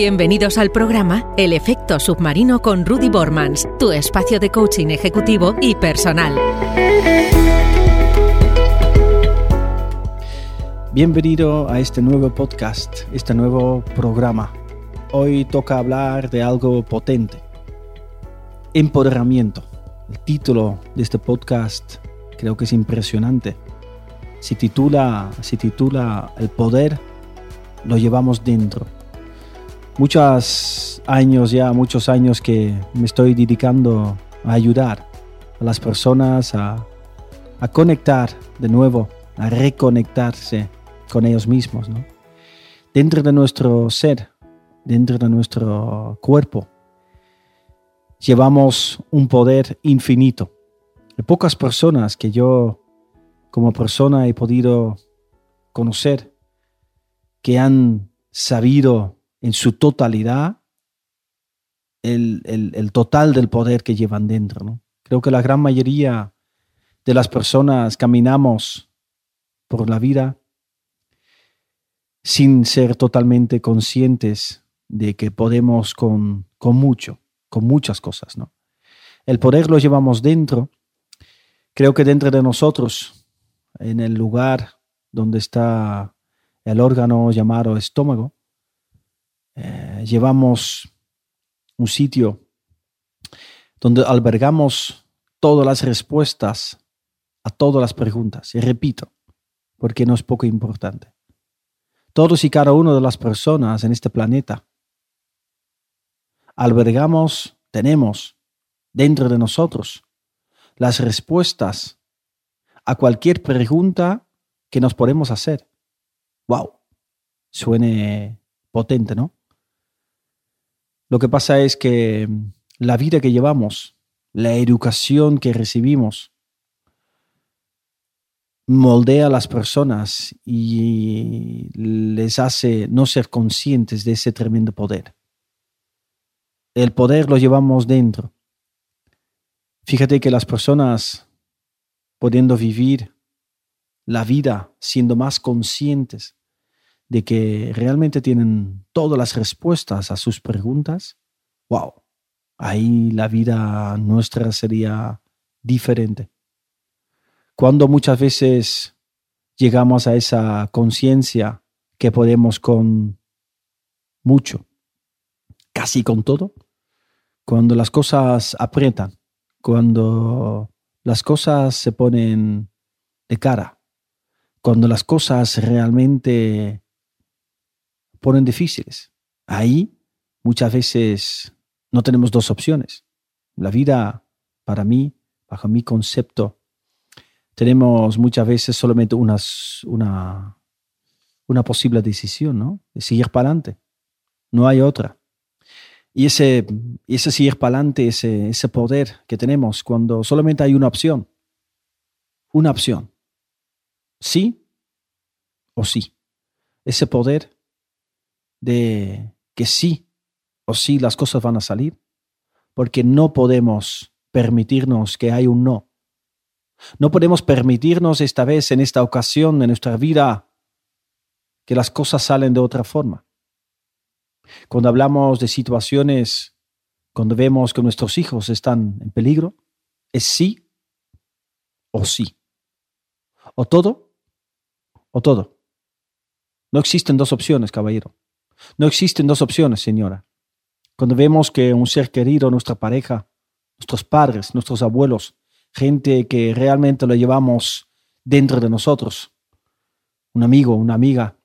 Bienvenidos al programa El efecto submarino con Rudy Bormans, tu espacio de coaching ejecutivo y personal. Bienvenido a este nuevo podcast, este nuevo programa. Hoy toca hablar de algo potente. Empoderamiento. El título de este podcast creo que es impresionante. Se titula, se titula El poder lo llevamos dentro muchos años ya, muchos años que me estoy dedicando a ayudar a las personas a, conectar de nuevo, a reconectarse con ellos mismos. Dentro de nuestro ser, dentro de nuestro cuerpo, llevamos un poder infinito. Hay pocas personas que yo como persona he podido conocer que han sabido en su totalidad el, total del poder que llevan dentro. ¿no? Creo que la gran mayoría de las personas caminamos por la vida sin ser totalmente conscientes de que podemos con, con mucho, con muchas cosas. ¿no? El poder lo llevamos dentro. Creo que dentro de nosotros, en el lugar donde está el órgano llamado estómago, eh, llevamos un sitio donde albergamos todas las respuestas a todas las preguntas. Y repito, porque no es poco importante. Todos y cada uno de las personas en este planeta albergamos, tenemos dentro de nosotros las respuestas a cualquier pregunta que nos podemos hacer. ¡Wow! Suene potente, ¿no? Lo que pasa es que mm, la vida que llevamos, la educación que recibimos, moldea a las personas y les hace no ser conscientes de ese tremendo poder. El poder lo llevamos dentro. Fíjate que las personas, pudiendo vivir la vida siendo más conscientes de que realmente tienen todas las respuestas a sus preguntas, wow, ahí la vida nuestra sería diferente. Cuando muchas veces llegamos a esa conciencia que podemos con mucho, casi con todo, cuando las cosas aprietan, cuando las cosas se ponen de cara, cuando las cosas realmente ponen difíciles. Ahí muchas veces no tenemos dos opciones. La vida, para mí, bajo mi concepto, tenemos muchas veces solamente unas, una, una posible decisión, ¿no? De seguir para adelante. No hay otra. Y ese, ese seguir para adelante, ese, ese poder que tenemos cuando solamente hay una opción. Una opción. Sí o sí. Ese poder de que sí o sí las cosas van a salir, porque no podemos permitirnos que hay un no. No podemos permitirnos esta vez, en esta ocasión de nuestra vida, que las cosas salen de otra forma. Cuando hablamos de situaciones, cuando vemos que nuestros hijos están en peligro, es sí o sí. O todo o todo. No existen dos opciones, caballero. No existen dos opciones, señora. Cuando vemos que un ser querido, nuestra pareja, nuestros padres, nuestros abuelos, gente que realmente lo llevamos dentro de nosotros, un amigo, una amiga,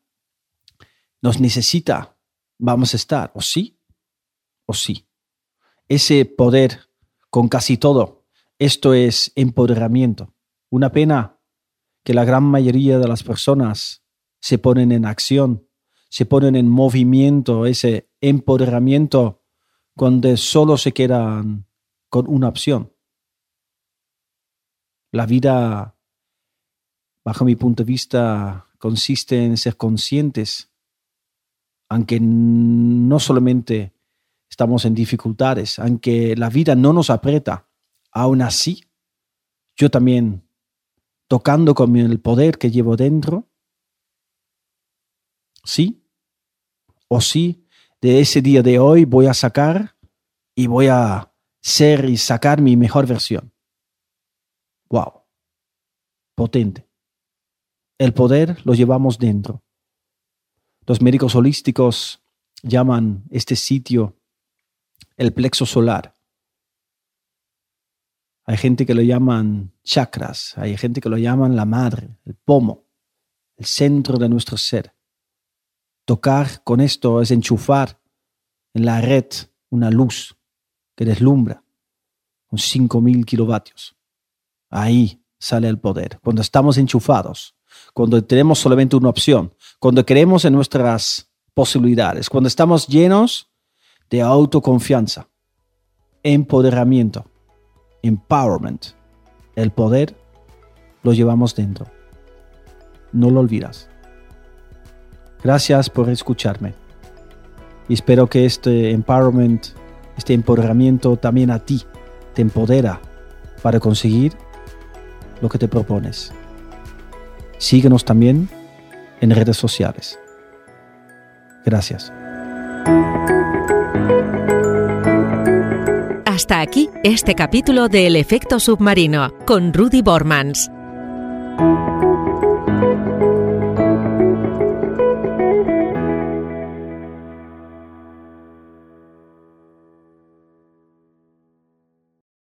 nos necesita, vamos a estar, o sí, o sí. Ese poder con casi todo, esto es empoderamiento. Una pena que la gran mayoría de las personas se ponen en acción se ponen en movimiento, ese empoderamiento, cuando solo se quedan con una opción. La vida, bajo mi punto de vista, consiste en ser conscientes, aunque no solamente estamos en dificultades, aunque la vida no nos aprieta, aún así, yo también, tocando con el poder que llevo dentro, sí, o sí de ese día de hoy voy a sacar y voy a ser y sacar mi mejor versión. Wow. Potente. El poder lo llevamos dentro. Los médicos holísticos llaman este sitio el plexo solar. Hay gente que lo llaman chakras, hay gente que lo llaman la madre, el pomo, el centro de nuestro ser. Tocar con esto es enchufar en la red una luz que deslumbra con 5.000 kilovatios. Ahí sale el poder. Cuando estamos enchufados, cuando tenemos solamente una opción, cuando creemos en nuestras posibilidades, cuando estamos llenos de autoconfianza, empoderamiento, empowerment, el poder lo llevamos dentro. No lo olvidas. Gracias por escucharme. Espero que este empowerment, este empoderamiento también a ti te empodera para conseguir lo que te propones. Síguenos también en redes sociales. Gracias. Hasta aquí este capítulo de El efecto submarino con Rudy Bormans.